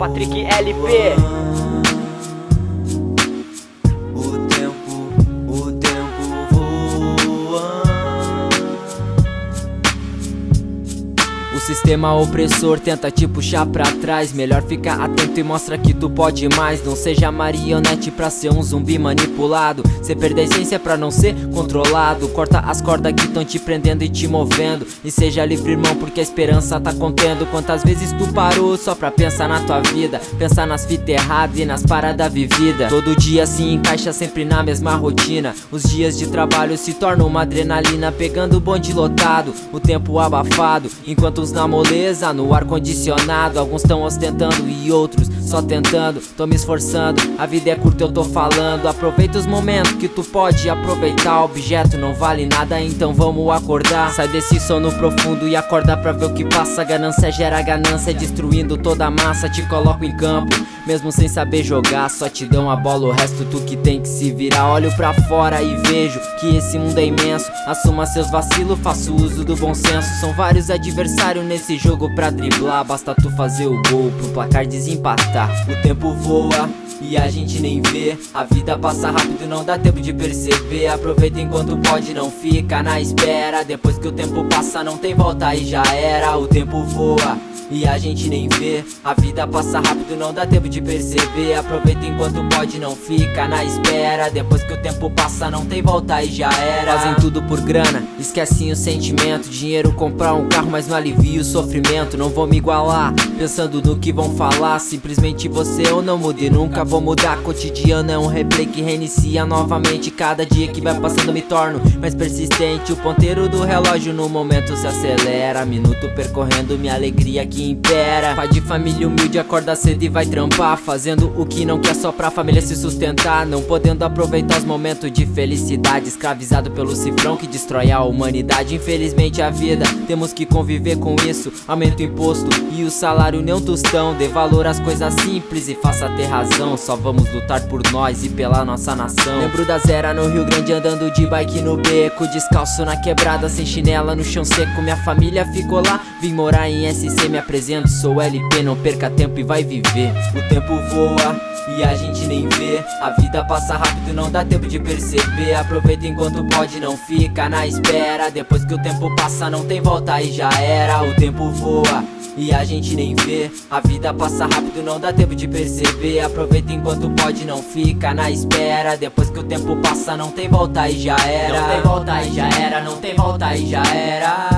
Patrick LP. Sistema opressor tenta te puxar pra trás. Melhor ficar atento e mostra que tu pode mais. Não seja marionete pra ser um zumbi manipulado. Cê perde a essência pra não ser controlado. Corta as cordas que tão te prendendo e te movendo. E seja livre, irmão, porque a esperança tá contendo. Quantas vezes tu parou só pra pensar na tua vida? Pensar nas fitas erradas e nas paradas vividas. Todo dia se encaixa sempre na mesma rotina. Os dias de trabalho se tornam uma adrenalina. Pegando o bonde lotado, o tempo abafado. Enquanto uns na moleza, no ar condicionado. Alguns tão ostentando e outros só tentando. Tô me esforçando, a vida é curta, eu tô falando. Aproveita os momentos que tu pode aproveitar. O objeto não vale nada, então vamos acordar. Sai desse sono profundo e acorda pra ver o que passa. Ganância gera ganância, destruindo toda a massa. Te coloco em campo, mesmo sem saber jogar. Só te dão a bola, o resto tu que tem que se virar. Olho pra fora e vejo que esse mundo é imenso. Assuma seus vacilos, faço uso do bom senso. São vários adversários nesse jogo pra driblar. Basta tu fazer o gol pro placar desempatar. O tempo voa. E a gente nem vê, a vida passa rápido, não dá tempo de perceber. Aproveita enquanto pode, não fica na espera. Depois que o tempo passa, não tem volta e já era. O tempo voa e a gente nem vê. A vida passa rápido, não dá tempo de perceber. Aproveita enquanto pode, não fica na espera. Depois que o tempo passa, não tem volta e já era. Fazem tudo por grana, esquecem o sentimento. Dinheiro comprar um carro, mas não alivia o sofrimento. Não vou me igualar, pensando no que vão falar. Simplesmente você eu não mude, nunca vou mudar. Cotidiano é um replay que reinicia novamente. Cada dia que vai passando me torno mais persistente. O ponteiro do relógio no momento se acelera. Minuto percorrendo minha alegria que impera. Pai de família humilde acorda cedo e vai trampar. Fazendo o que não quer só pra família se sustentar. Não podendo aproveitar os momentos de felicidade. Escravizado pelo cifrão que destrói a humanidade. Infelizmente a vida, temos que conviver com isso. Aumenta o imposto e o salário nem um tostão. Dê valor às coisas simples e faça ter razão. Só vamos lutar por nós e pela nossa nação. Lembro da zera no Rio Grande andando de bike no beco. Descalço na quebrada, sem chinela no chão seco. Minha família ficou lá, vim morar em SC. Me apresento, sou LP, não perca tempo e vai viver. O tempo voa e a gente nem vê. A vida passa rápido, não dá tempo de perceber. Aproveita enquanto pode, não fica na espera. Depois que o tempo passa, não tem volta e já era. O tempo voa. E a gente nem vê, a vida passa rápido, não dá tempo de perceber. Aproveita enquanto pode, não fica na espera. Depois que o tempo passa, não tem volta e já era. Não tem volta e já era, não tem volta e já era.